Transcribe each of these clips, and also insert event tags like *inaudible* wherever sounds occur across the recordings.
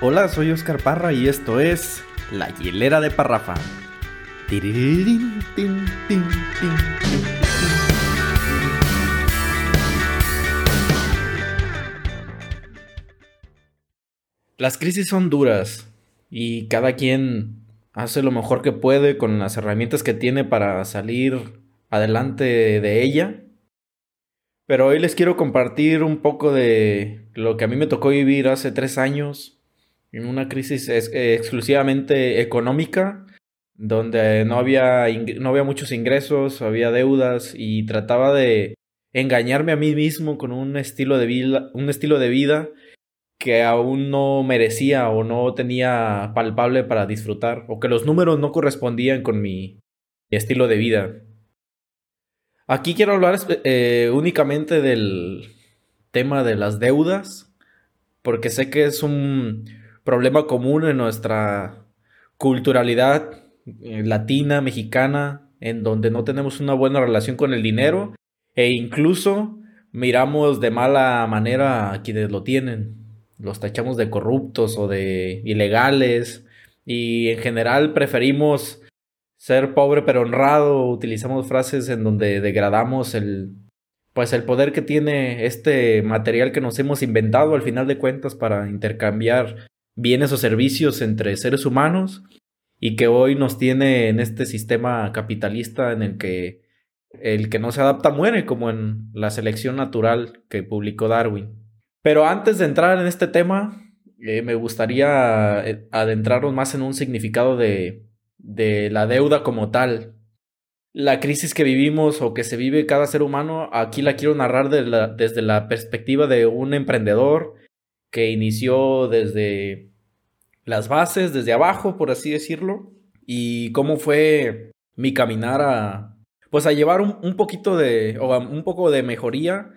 Hola, soy Oscar Parra y esto es La Hielera de Parrafa. Las crisis son duras y cada quien hace lo mejor que puede con las herramientas que tiene para salir adelante de ella. Pero hoy les quiero compartir un poco de lo que a mí me tocó vivir hace tres años en una crisis eh, exclusivamente económica, donde no había, no había muchos ingresos, había deudas y trataba de engañarme a mí mismo con un estilo de vida, un estilo de vida que aún no merecía o no tenía palpable para disfrutar, o que los números no correspondían con mi, estilo de vida. Aquí quiero hablar eh, únicamente del tema de las deudas, porque sé que es un problema común en nuestra culturalidad eh, latina, mexicana, en donde no tenemos una buena relación con el dinero e incluso miramos de mala manera a quienes lo tienen. Los tachamos de corruptos o de ilegales y en general preferimos ser pobre pero honrado, utilizamos frases en donde degradamos el pues el poder que tiene este material que nos hemos inventado al final de cuentas para intercambiar bienes o servicios entre seres humanos y que hoy nos tiene en este sistema capitalista en el que el que no se adapta muere como en la selección natural que publicó Darwin. Pero antes de entrar en este tema, eh, me gustaría eh, adentrarnos más en un significado de, de la deuda como tal. La crisis que vivimos o que se vive cada ser humano, aquí la quiero narrar desde la perspectiva de un emprendedor que inició desde las bases, desde abajo, por así decirlo, y cómo fue mi caminar a, pues a llevar un, un poquito de, o un poco de mejoría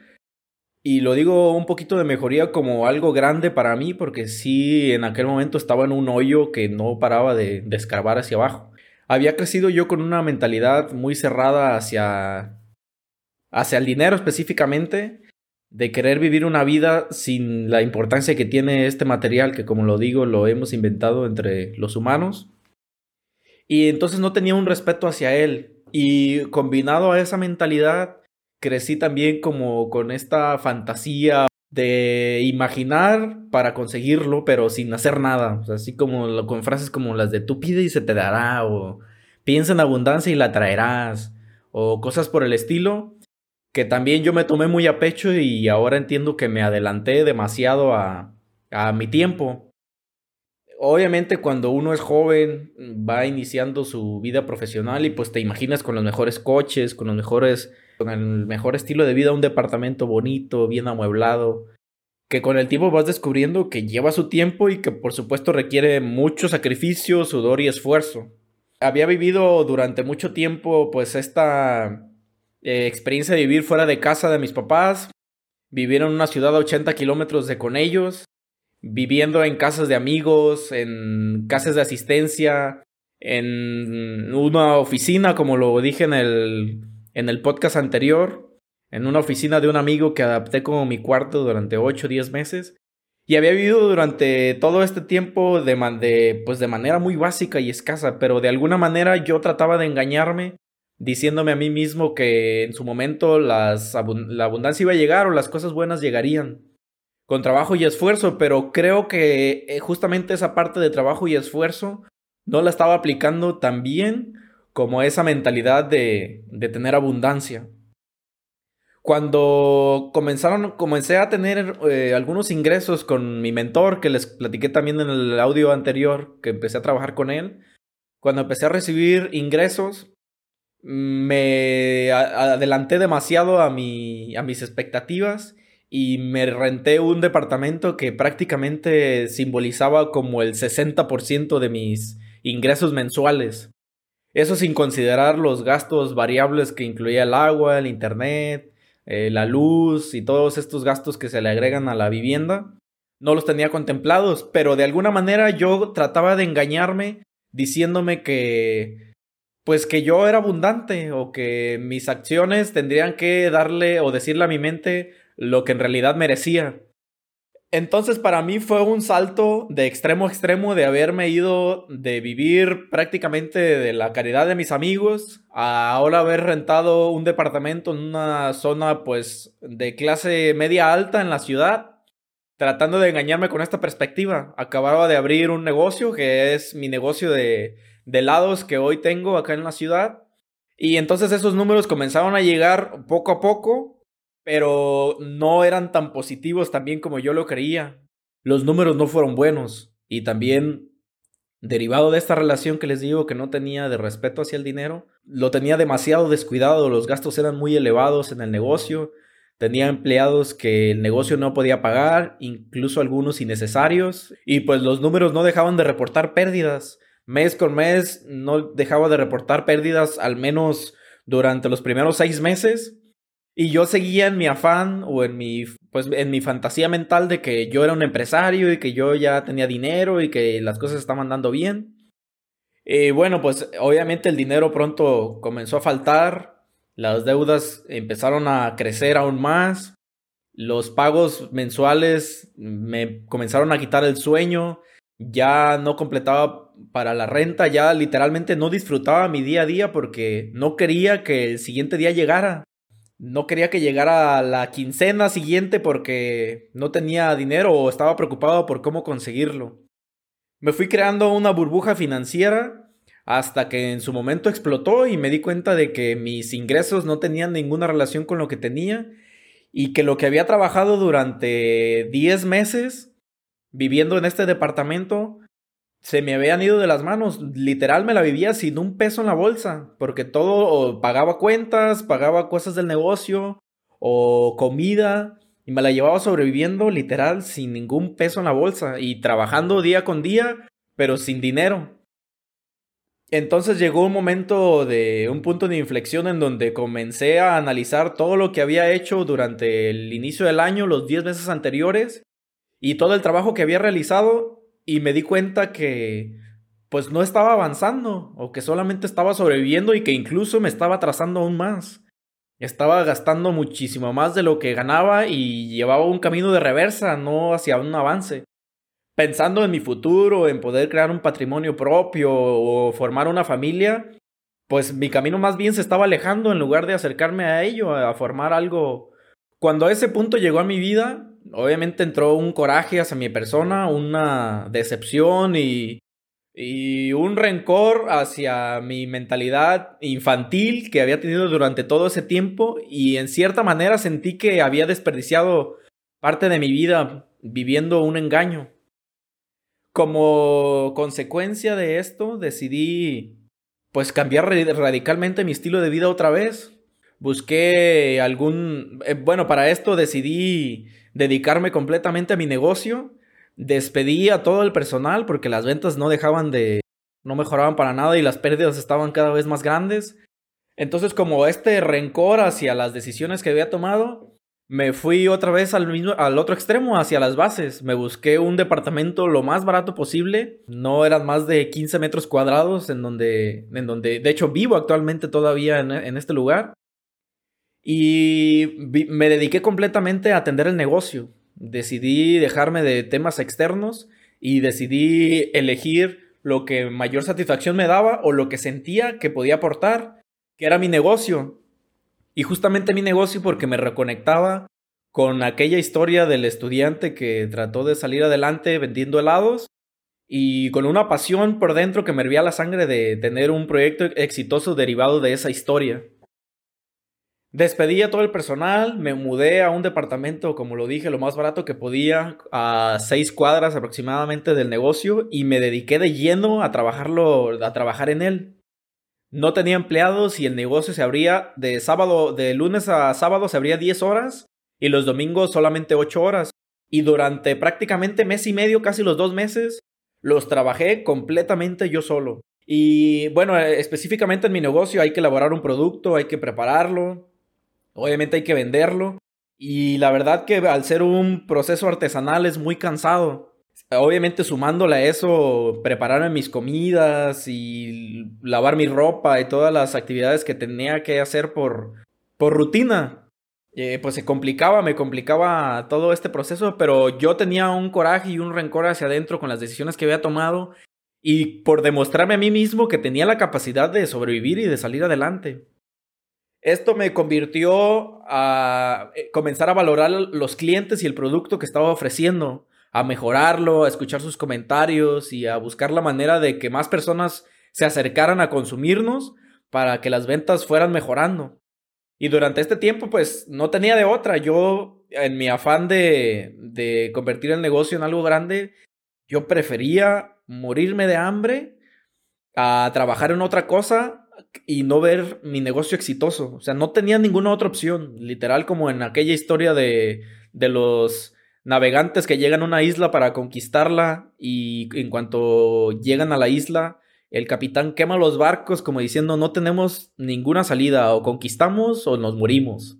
y lo digo un poquito de mejoría como algo grande para mí, porque sí, en aquel momento estaba en un hoyo que no paraba de, de escarbar hacia abajo. Había crecido yo con una mentalidad muy cerrada hacia, hacia el dinero específicamente, de querer vivir una vida sin la importancia que tiene este material, que como lo digo, lo hemos inventado entre los humanos. Y entonces no tenía un respeto hacia él. Y combinado a esa mentalidad, crecí también como con esta fantasía de imaginar para conseguirlo, pero sin hacer nada. así como con frases como las de tú pide y se te dará, o piensa en abundancia y la traerás, o cosas por el estilo, que también yo me tomé muy a pecho y ahora entiendo que me adelanté demasiado a, a mi tiempo. Obviamente cuando uno es joven va iniciando su vida profesional y pues te imaginas con los mejores coches, con los mejores con el mejor estilo de vida, un departamento bonito, bien amueblado, que con el tiempo vas descubriendo que lleva su tiempo y que por supuesto requiere mucho sacrificio, sudor y esfuerzo. Había vivido durante mucho tiempo pues esta eh, experiencia de vivir fuera de casa de mis papás, vivir en una ciudad a 80 kilómetros de con ellos, viviendo en casas de amigos, en casas de asistencia, en una oficina, como lo dije en el en el podcast anterior, en una oficina de un amigo que adapté como mi cuarto durante 8 o 10 meses. Y había vivido durante todo este tiempo de, pues de manera muy básica y escasa, pero de alguna manera yo trataba de engañarme diciéndome a mí mismo que en su momento la abundancia iba a llegar o las cosas buenas llegarían. Con trabajo y esfuerzo, pero creo que eh, justamente esa parte de trabajo y esfuerzo no la estaba aplicando tan bien como esa mentalidad de, de tener abundancia. Cuando comenzaron, comencé a tener eh, algunos ingresos con mi mentor, que les platiqué también en el audio anterior, que empecé a trabajar con él, cuando empecé a recibir ingresos, me adelanté demasiado a, mi, a mis expectativas y me renté un departamento que prácticamente simbolizaba como el 60% de mis ingresos mensuales. Eso sin considerar los gastos variables que incluía el agua, el internet, eh, la luz y todos estos gastos que se le agregan a la vivienda. No los tenía contemplados, pero de alguna manera yo trataba de engañarme diciéndome que pues que yo era abundante o que mis acciones tendrían que darle o decirle a mi mente lo que en realidad merecía. Entonces para mí fue un salto de extremo a extremo de haberme ido de vivir prácticamente de la caridad de mis amigos a ahora haber rentado un departamento en una zona pues de clase media alta en la ciudad, tratando de engañarme con esta perspectiva. Acababa de abrir un negocio que es mi negocio de, de helados que hoy tengo acá en la ciudad. Y entonces esos números comenzaron a llegar poco a poco pero no eran tan positivos también como yo lo creía. Los números no fueron buenos y también derivado de esta relación que les digo que no tenía de respeto hacia el dinero, lo tenía demasiado descuidado, los gastos eran muy elevados en el negocio, tenía empleados que el negocio no podía pagar, incluso algunos innecesarios, y pues los números no dejaban de reportar pérdidas. Mes con mes no dejaba de reportar pérdidas al menos durante los primeros seis meses y yo seguía en mi afán o en mi, pues, en mi fantasía mental de que yo era un empresario y que yo ya tenía dinero y que las cosas estaban dando bien. Y bueno, pues obviamente el dinero pronto comenzó a faltar, las deudas empezaron a crecer aún más, los pagos mensuales me comenzaron a quitar el sueño, ya no completaba para la renta, ya literalmente no disfrutaba mi día a día porque no quería que el siguiente día llegara no quería que llegara la quincena siguiente porque no tenía dinero o estaba preocupado por cómo conseguirlo. Me fui creando una burbuja financiera hasta que en su momento explotó y me di cuenta de que mis ingresos no tenían ninguna relación con lo que tenía y que lo que había trabajado durante 10 meses viviendo en este departamento se me habían ido de las manos. Literal me la vivía sin un peso en la bolsa, porque todo pagaba cuentas, pagaba cosas del negocio o comida y me la llevaba sobreviviendo literal sin ningún peso en la bolsa y trabajando día con día, pero sin dinero. Entonces llegó un momento de un punto de inflexión en donde comencé a analizar todo lo que había hecho durante el inicio del año, los 10 meses anteriores y todo el trabajo que había realizado y me di cuenta que pues no estaba avanzando o que solamente estaba sobreviviendo y que incluso me estaba atrasando aún más. Estaba gastando muchísimo más de lo que ganaba y llevaba un camino de reversa, no hacia un avance. Pensando en mi futuro, en poder crear un patrimonio propio o formar una familia, pues mi camino más bien se estaba alejando en lugar de acercarme a ello, a formar algo. Cuando ese punto llegó a mi vida, obviamente entró un coraje hacia mi persona, una decepción y, y un rencor hacia mi mentalidad infantil que había tenido durante todo ese tiempo y en cierta manera sentí que había desperdiciado parte de mi vida viviendo un engaño. Como consecuencia de esto decidí pues cambiar radicalmente mi estilo de vida otra vez. Busqué algún... Eh, bueno, para esto decidí dedicarme completamente a mi negocio. Despedí a todo el personal porque las ventas no dejaban de... no mejoraban para nada y las pérdidas estaban cada vez más grandes. Entonces como este rencor hacia las decisiones que había tomado, me fui otra vez al, mismo, al otro extremo, hacia las bases. Me busqué un departamento lo más barato posible. No eran más de 15 metros cuadrados en donde, en donde de hecho vivo actualmente todavía en, en este lugar. Y me dediqué completamente a atender el negocio. Decidí dejarme de temas externos y decidí elegir lo que mayor satisfacción me daba o lo que sentía que podía aportar, que era mi negocio. Y justamente mi negocio porque me reconectaba con aquella historia del estudiante que trató de salir adelante vendiendo helados y con una pasión por dentro que me hervía la sangre de tener un proyecto exitoso derivado de esa historia. Despedí a todo el personal, me mudé a un departamento, como lo dije, lo más barato que podía, a seis cuadras aproximadamente del negocio y me dediqué de lleno a trabajarlo, a trabajar en él. No tenía empleados y el negocio se abría de sábado, de lunes a sábado se abría 10 horas y los domingos solamente 8 horas. Y durante prácticamente mes y medio, casi los dos meses, los trabajé completamente yo solo. Y bueno, específicamente en mi negocio hay que elaborar un producto, hay que prepararlo, Obviamente hay que venderlo. Y la verdad que al ser un proceso artesanal es muy cansado. Obviamente sumándole a eso, prepararme mis comidas y lavar mi ropa y todas las actividades que tenía que hacer por, por rutina. eh, pues se complicaba, me complicaba todo este proceso, pero yo tenía un coraje y un rencor hacia adentro con las decisiones que había tomado y por demostrarme a mí mismo que tenía la capacidad de sobrevivir y de salir adelante. Esto me convirtió a eh, comenzar a valorar los clientes y el producto que estaba ofreciendo, a mejorarlo, a escuchar sus comentarios y a buscar la manera de que más personas se acercaran a consumirnos para que las ventas fueran mejorando. Y durante este tiempo, pues no tenía de otra. Yo, en mi afán de, de convertir el negocio en algo grande, yo prefería morirme de hambre a trabajar en otra cosa y no ver mi negocio exitoso. O sea, no tenía ninguna otra opción. Literal, como en aquella historia de, de los navegantes que llegan a una isla para conquistarla y en cuanto llegan a la isla, el capitán quema los barcos como diciendo no tenemos ninguna salida, o conquistamos o nos morimos.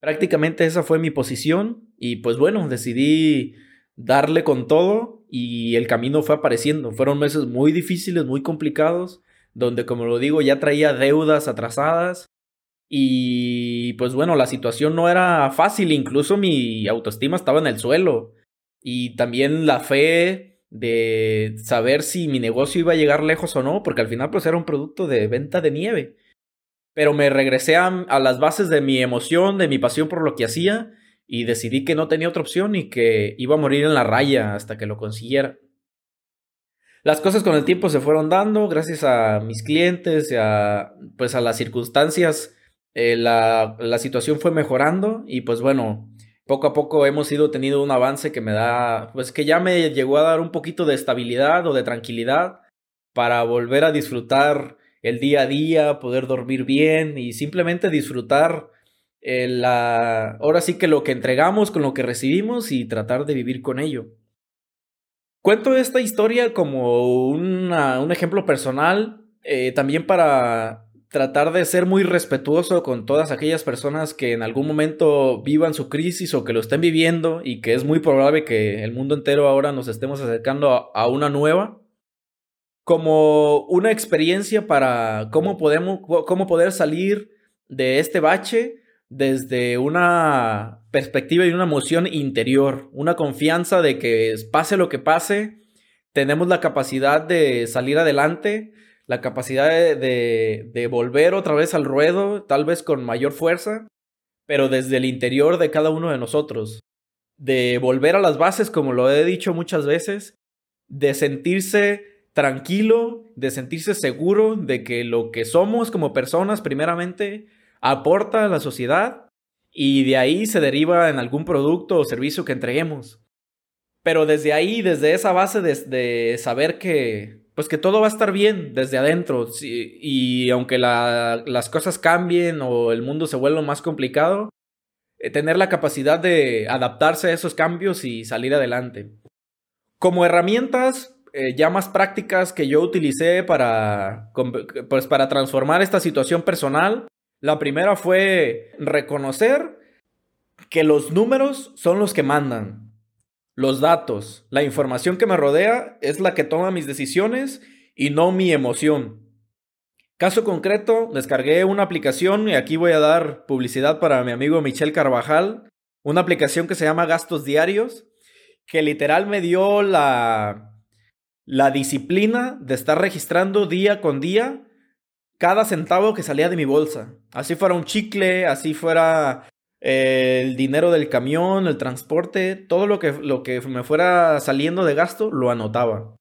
Prácticamente esa fue mi posición y pues bueno, decidí darle con todo y el camino fue apareciendo. Fueron meses muy difíciles, muy complicados, donde como lo digo ya traía deudas atrasadas y pues bueno, la situación no era fácil, incluso mi autoestima estaba en el suelo y también la fe de saber si mi negocio iba a llegar lejos o no, porque al final pues era un producto de venta de nieve. Pero me regresé a, a, las bases de mi emoción, de mi pasión por lo que hacía y decidí que no tenía otra opción y que iba a morir en la raya hasta que lo consiguiera. Las cosas con el tiempo se fueron dando gracias a mis clientes y a, pues a las circunstancias. Eh, la, situación fue mejorando y pues bueno, poco a poco hemos ido teniendo un avance que me da, pues que ya me llegó a dar un poquito de estabilidad o de tranquilidad para volver a disfrutar el día a día, poder dormir bien y simplemente disfrutar eh, la, ahora sí que lo que entregamos con lo que recibimos y tratar de vivir con ello. Cuento esta historia como un ejemplo personal, eh, también para tratar de ser muy respetuoso con todas aquellas personas que en algún momento vivan su crisis o que lo estén viviendo y que es muy probable que el mundo entero ahora nos estemos acercando a, una nueva. Como una experiencia para cómo podemos cómo poder salir de este bache desde una perspectiva y una emoción interior, una confianza de que pase lo que pase, tenemos la capacidad de salir adelante la capacidad de, de, volver otra vez al ruedo, tal vez con mayor fuerza, pero desde el interior de cada uno de nosotros. De volver a las bases, como lo he dicho muchas veces, de sentirse tranquilo, de sentirse seguro de que lo que somos como personas, primeramente, aporta a la sociedad y de ahí se deriva en algún producto o servicio que entreguemos. Pero desde ahí, desde esa base de, saber que pues que todo va a estar bien desde adentro. y aunque las cosas cambien o el mundo se vuelva más complicado, eh, tener la capacidad de adaptarse a esos cambios y salir adelante. Como herramientas eh, ya más prácticas que yo utilicé para, pues para transformar esta situación personal, la primera fue reconocer que los números son los que mandan los datos, la información que me rodea es la que toma mis decisiones y no mi emoción. Caso concreto, descargué una aplicación y aquí voy a dar publicidad para mi amigo Michel Carvajal, una aplicación que se llama Gastos Diarios, que literal me dio la, la disciplina de estar registrando día con día cada centavo que salía de mi bolsa. Así fuera un chicle, así fuera el dinero del camión, el transporte, todo lo que, lo que me fuera saliendo de gasto, lo anotaba.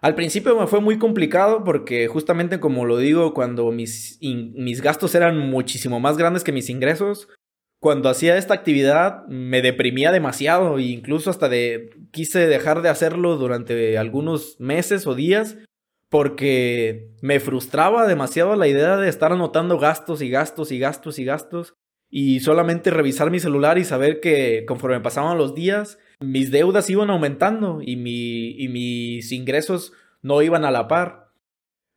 Al principio me fue muy complicado porque justamente como lo digo, cuando mis, mis gastos eran muchísimo más grandes que mis ingresos, cuando hacía esta actividad me deprimía demasiado e incluso hasta de quise dejar de hacerlo durante algunos meses o días porque me frustraba demasiado la idea de estar anotando gastos y gastos y gastos y gastos y solamente revisar mi celular y saber que conforme pasaban los días, mis deudas iban aumentando y, mi, y mis ingresos no iban a la par.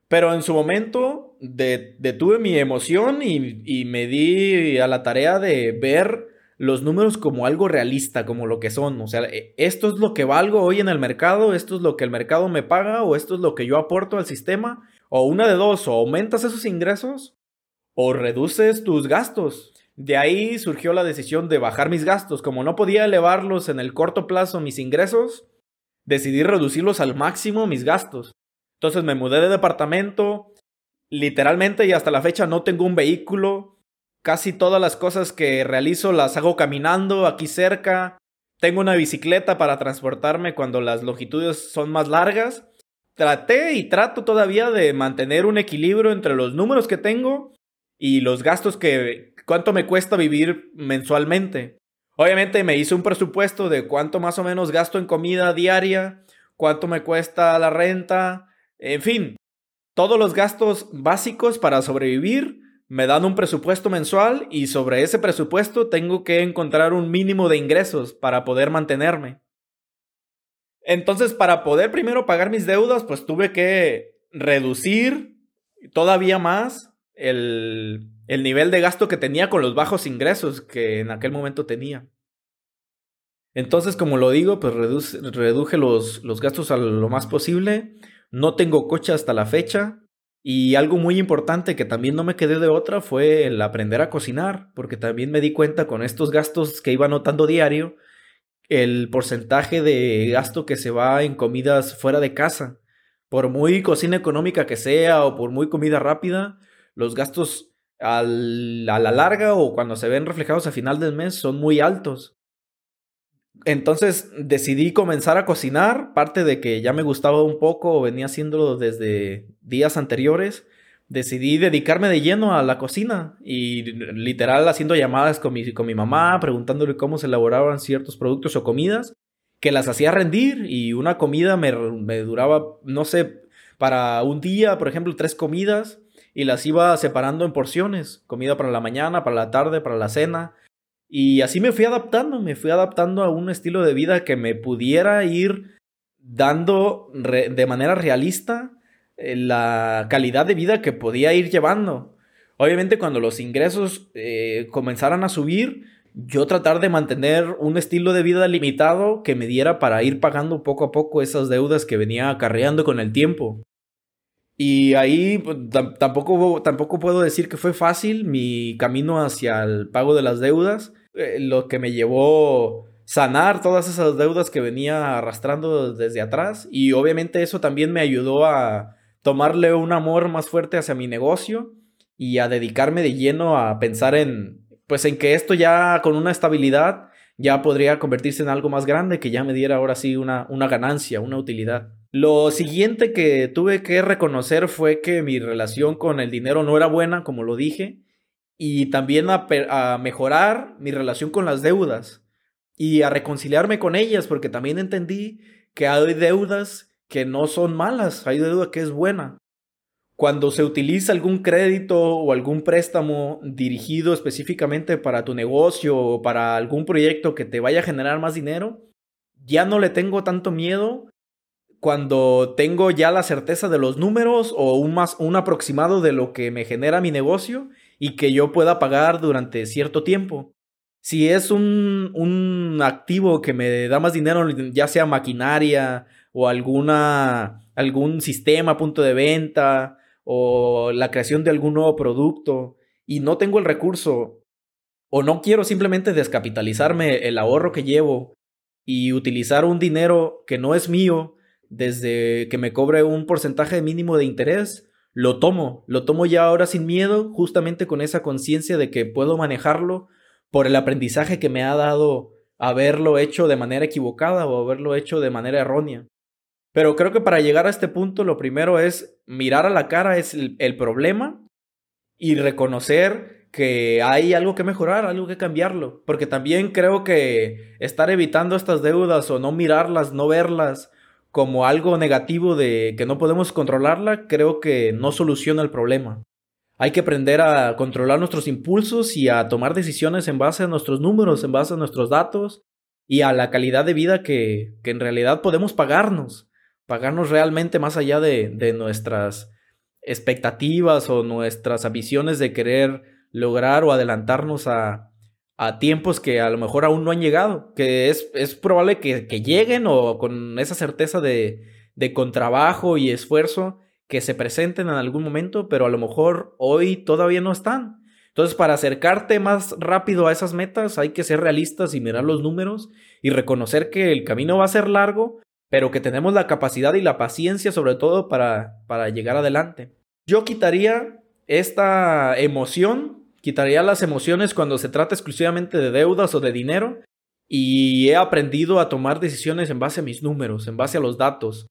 Pero en su momento detuve mi emoción y, y, me di a la tarea de ver los números como algo realista, como lo que son. O sea, e, esto es lo que valgo hoy en el mercado, esto es lo que el mercado me paga o esto es lo que yo aporto al sistema. O una de dos, o aumentas esos ingresos o reduces tus gastos. De ahí surgió la decisión de bajar mis gastos. Como no podía elevarlos en el corto plazo mis ingresos, decidí reducirlos al máximo mis gastos. Entonces me mudé de departamento, literalmente y hasta la fecha no tengo un vehículo. Casi todas las cosas que realizo las hago caminando aquí cerca. Tengo una bicicleta para transportarme cuando las longitudes son más largas. Traté y trato todavía de mantener un equilibrio entre los números que tengo y los gastos que cuánto me cuesta vivir mensualmente. Obviamente me hice un presupuesto de cuánto más o menos gasto en comida diaria, cuánto me cuesta la renta, en fin, todos los gastos básicos para sobrevivir me dan un presupuesto mensual y sobre ese presupuesto tengo que encontrar un mínimo de ingresos para poder mantenerme. Entonces, para poder primero pagar mis deudas, pues tuve que reducir todavía más el, nivel de gasto que tenía con los bajos ingresos que en aquel momento tenía. Entonces, como lo digo, pues reduje los, los gastos a lo más posible no tengo coche hasta la fecha. Y algo muy importante que también no me quedé de otra fue el aprender a cocinar, porque también me di cuenta con estos gastos que iba anotando diario, el porcentaje de gasto que se va en comidas fuera de casa. Por muy cocina económica que sea o por muy comida rápida, los gastos a la larga o cuando se ven reflejados a final del mes son muy altos. Entonces decidí comenzar a cocinar, parte de que ya me gustaba un poco, venía haciéndolo desde días anteriores. Decidí dedicarme de lleno a la cocina y literal haciendo llamadas con mi, con mi mamá, preguntándole cómo se elaboraban ciertos productos o comidas, que las hacía rendir y una comida me, me duraba, no sé, para un día, por ejemplo, tres comidas y las iba separando en porciones, comida para la mañana, para la tarde, para la cena, y así me fui adaptando, me fui adaptando a un estilo de vida que me pudiera ir dando de manera realista eh, la calidad de vida que podía ir llevando. Obviamente cuando los ingresos eh, comenzaran a subir, yo tratar de mantener un estilo de vida limitado que me diera para ir pagando poco a poco esas deudas que venía acarreando con el tiempo. Y ahí pues, tampoco, tampoco puedo decir que fue fácil mi camino hacia el pago de las deudas. Eh, lo que me llevó sanar todas esas deudas que venía arrastrando desde atrás y obviamente eso también me ayudó a tomarle un amor más fuerte hacia mi negocio y a dedicarme de lleno a pensar en pues en que esto ya con una estabilidad ya podría convertirse en algo más grande que ya me diera ahora sí una, una ganancia, una utilidad. Lo siguiente que tuve que reconocer fue que mi relación con el dinero no era buena, como lo dije, y también a, mejorar mi relación con las deudas y a reconciliarme con ellas, porque también entendí que hay deudas que no son malas, hay deuda que es buena. Cuando se utiliza algún crédito o algún préstamo dirigido específicamente para tu negocio o para algún proyecto que te vaya a generar más dinero, ya no le tengo tanto miedo cuando tengo ya la certeza de los números o un, más, un aproximado de lo que me genera mi negocio y que yo pueda pagar durante cierto tiempo. Si es un, un activo que me da más dinero, ya sea maquinaria o alguna, algún sistema, punto de venta o la creación de algún nuevo producto y no tengo el recurso o no quiero simplemente descapitalizarme el ahorro que llevo y utilizar un dinero que no es mío desde que me cobre un porcentaje mínimo de interés, lo tomo, lo tomo ya ahora sin miedo, justamente con esa conciencia de que puedo manejarlo por el aprendizaje que me ha dado haberlo hecho de manera equivocada o haberlo hecho de manera errónea. Pero creo que para llegar a este punto lo primero es mirar a la cara es el, el problema y reconocer que hay algo que mejorar, algo que cambiarlo. Porque también creo que estar evitando estas deudas o no mirarlas, no verlas como algo negativo de que no podemos controlarla, creo que no soluciona el problema. Hay que aprender a controlar nuestros impulsos y a tomar decisiones en base a nuestros números, en base a nuestros datos y a la calidad de vida que, en realidad podemos pagarnos. Pagarnos realmente más allá de, de nuestras expectativas o nuestras ambiciones de querer lograr o adelantarnos a, a tiempos que a lo mejor aún no han llegado, que es, es probable que, que, lleguen o con esa certeza de, de con trabajo y esfuerzo que se presenten en algún momento, pero a lo mejor hoy todavía no están. Entonces, para acercarte más rápido a esas metas, hay que ser realistas y mirar los números y reconocer que el camino va a ser largo, pero que tenemos la capacidad y la paciencia sobre todo para, para llegar adelante. Yo quitaría esta emoción, quitaría las emociones cuando se trata exclusivamente de deudas o de dinero y he aprendido a tomar decisiones en base a mis números, en base a los datos,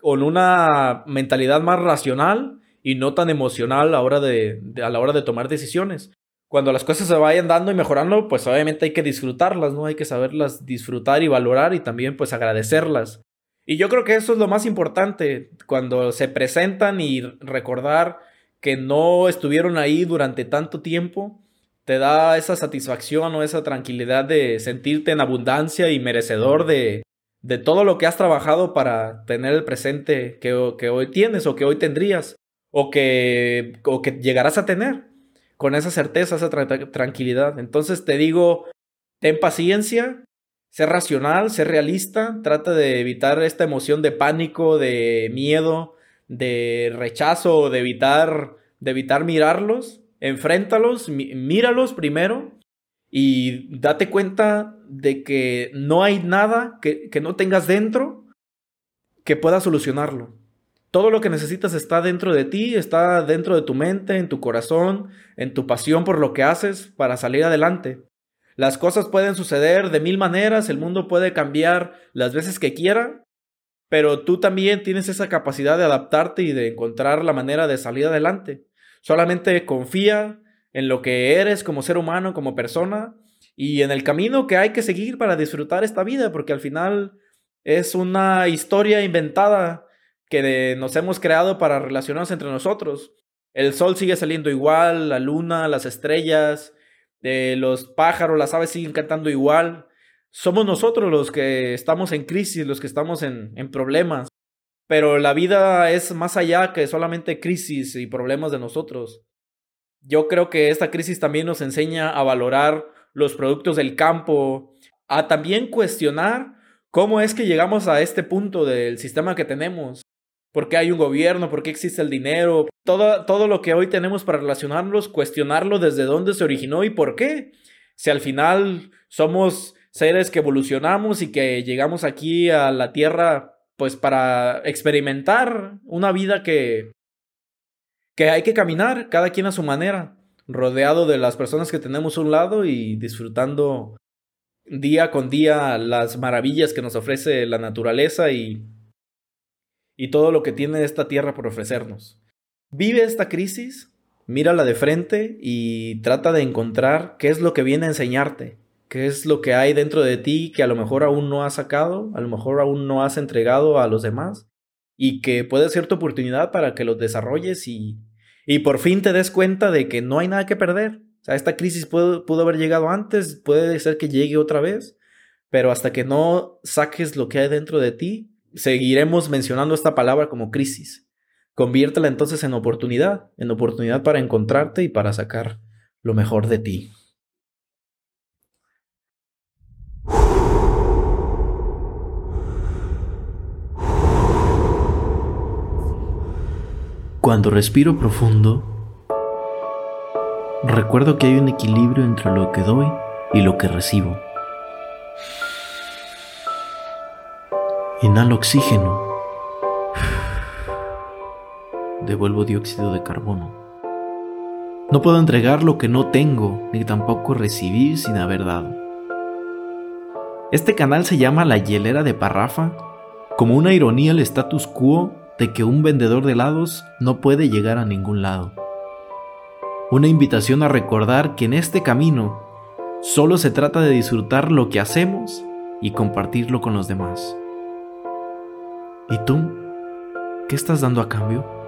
con una mentalidad más racional y no tan emocional a la hora de, tomar decisiones. Cuando las cosas se vayan dando y mejorando, pues obviamente hay que disfrutarlas, ¿no? Hay que saberlas disfrutar y valorar y también pues agradecerlas. Y yo creo que eso es lo más importante cuando se presentan y recordar que no estuvieron ahí durante tanto tiempo, te da esa satisfacción o esa tranquilidad de sentirte en abundancia y merecedor de, de todo lo que has trabajado para tener el presente que, que hoy tienes o que hoy tendrías o que, o que llegarás a tener con esa certeza, esa tranquilidad. Entonces te digo, ten paciencia, ser racional, ser realista, trata de evitar esta emoción de pánico, de miedo, de rechazo, de evitar, de evitar mirarlos, enfréntalos, míralos primero y date cuenta de que no hay nada que, que no tengas dentro que pueda solucionarlo. Todo lo que necesitas está dentro de ti, está dentro de tu mente, en tu corazón, en tu pasión por lo que haces para salir adelante. Las cosas pueden suceder de mil maneras, el mundo puede cambiar las veces que quiera, pero tú también tienes esa capacidad de adaptarte y de encontrar la manera de salir adelante. Solamente confía en lo que eres como ser humano, como persona, y en el camino que hay que seguir para disfrutar esta vida, porque al final es una historia inventada que nos hemos creado para relacionarnos entre nosotros. El sol sigue saliendo igual, la luna, las estrellas, los pájaros, las aves siguen cantando igual. Somos nosotros los que estamos en crisis, los que estamos en, en problemas. Pero la vida es más allá que solamente crisis y problemas de nosotros. Yo creo que esta crisis también nos enseña a valorar los productos del campo, a también cuestionar cómo es que llegamos a este punto del sistema que tenemos. ¿Por qué hay un gobierno? ¿Por qué existe el dinero? Todo, todo lo que hoy tenemos para relacionarnos, cuestionarlo desde dónde se originó y por qué. Si al final somos seres que evolucionamos y que llegamos aquí a la Tierra pues para experimentar una vida que, que hay que caminar, cada quien a su manera, rodeado de las personas que tenemos a un lado y disfrutando día con día las maravillas que nos ofrece la naturaleza y y todo lo que tiene esta tierra por ofrecernos. Vive esta crisis, mírala de frente y trata de encontrar qué es lo que viene a enseñarte, qué es lo que hay dentro de ti que a lo mejor aún no has sacado, a lo mejor aún no has entregado a los demás y que puede ser tu oportunidad para que los desarrolles y, y por fin te des cuenta de que no hay nada que perder. O sea, esta crisis pudo, pudo haber llegado antes, puede ser que llegue otra vez, pero hasta que no saques lo que hay dentro de ti, seguiremos mencionando esta palabra como crisis. Conviértela entonces en oportunidad, en oportunidad para encontrarte y para sacar lo mejor de ti. Cuando respiro profundo, recuerdo que hay un equilibrio entre lo que doy y lo que recibo. Inhalo oxígeno. *sighs* Devuelvo dióxido de carbono. No puedo entregar lo que no tengo, ni tampoco recibir sin haber dado. Este canal se llama La Hielera de Parrafa, como una ironía al status quo de que un vendedor de helados no puede llegar a ningún lado. Una invitación a recordar que en este camino solo se trata de disfrutar lo que hacemos y compartirlo con los demás. ¿Y tú? ¿Qué estás dando a cambio?